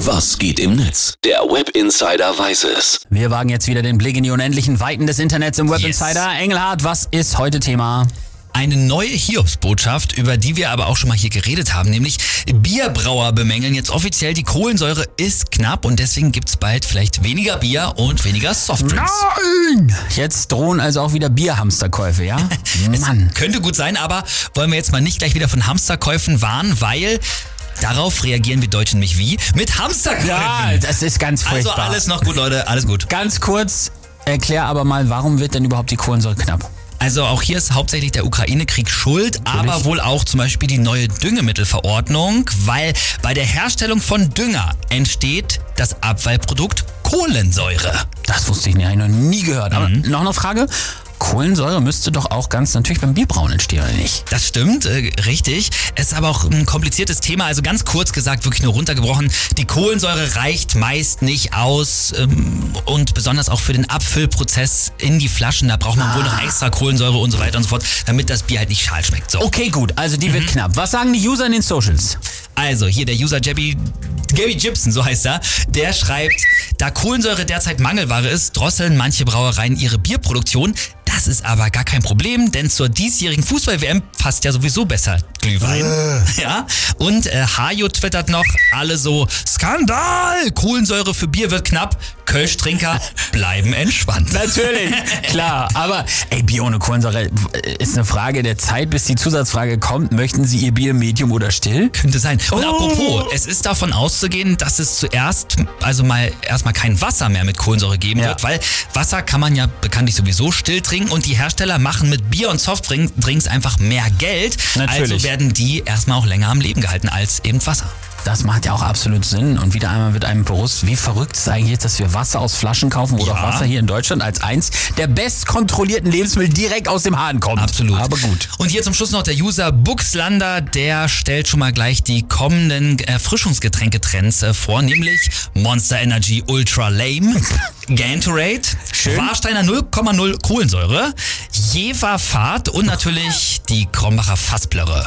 Was geht im Netz? Der Web Insider weiß es. Wir wagen jetzt wieder den Blick in die unendlichen Weiten des Internets im Web Yes. Insider. Engelhardt, was ist heute Thema? Eine neue Hiobsbotschaft, über die wir aber auch schon mal hier geredet haben, nämlich Bierbrauer bemängeln jetzt offiziell, die Kohlensäure ist knapp und deswegen gibt's bald vielleicht weniger Bier und weniger Softdrinks. Nein! Jetzt drohen also auch wieder Bierhamsterkäufe, ja? Mann. Könnte gut sein, aber wollen wir jetzt mal nicht gleich wieder von Hamsterkäufen warnen, weil darauf reagieren wir Deutschen nämlich wie? Mit Hamsterkäufen. Ja, das ist ganz also furchtbar. alles noch gut, Leute, alles gut. Ganz kurz, erklär aber mal, warum wird denn überhaupt die Kohlensäure knapp? Also auch hier ist hauptsächlich der Ukraine-Krieg schuld, aber wohl auch zum Beispiel die neue Düngemittelverordnung, weil bei der Herstellung von Dünger entsteht das Abfallprodukt Kohlensäure. Das wusste ich nicht, habe ich noch nie gehört. Aber noch eine Frage. Kohlensäure müsste doch auch ganz natürlich beim Bierbrauen entstehen, oder nicht? Das stimmt, äh, richtig. Es ist aber auch ein kompliziertes Thema. Also ganz kurz gesagt, wirklich nur runtergebrochen. Die Kohlensäure reicht meist nicht aus ähm, und besonders auch für den Abfüllprozess in die Flaschen. Da braucht man wohl noch extra Kohlensäure und so weiter und so fort, damit das Bier halt nicht schal schmeckt. So. Okay, gut, also die wird knapp. Was sagen die User in den Socials? Also hier der User Gabby, Gabby Gibson, so heißt er, der schreibt, da Kohlensäure derzeit Mangelware ist, drosseln manche Brauereien ihre Bierproduktion. Das ist aber gar kein Problem, denn zur diesjährigen Fußball-WM passt ja sowieso besser Glühwein. Ja. Und äh, Hajo twittert noch, alle so, Skandal! Kohlensäure für Bier wird knapp, Kölschtrinker bleiben entspannt. Natürlich, klar. Aber ey, Bier ohne Kohlensäure ist eine Frage der Zeit, bis die Zusatzfrage kommt. Möchten Sie Ihr Bier Medium oder still? Könnte sein. Und Oh. apropos, es ist davon auszugehen, dass es zuerst, also mal erstmal kein Wasser mehr mit Kohlensäure geben Ja. wird, weil Wasser kann man ja bekanntlich sowieso still trinken und die Hersteller machen mit Bier und Softdrinks einfach mehr Geld. Natürlich. Also werden die erstmal auch länger am Leben gehalten als eben Wasser. Das macht ja auch absolut Sinn. Und wieder einmal wird einem bewusst, wie verrückt es eigentlich ist, dass wir Wasser aus Flaschen kaufen, wo Ja. doch Wasser hier in Deutschland als eins der bestkontrollierten Lebensmittel direkt aus dem Hahn kommt. Absolut. Aber gut. Und hier zum Schluss noch der User Buxlander, der stellt schon mal gleich die kommenden Erfrischungsgetränketrends äh, vor, nämlich Monster Energy Ultra Lame, Gantorade, Schön. Warsteiner 0,0 Kohlensäure, Jever Fahrt und natürlich die Krombacher Fassblöre.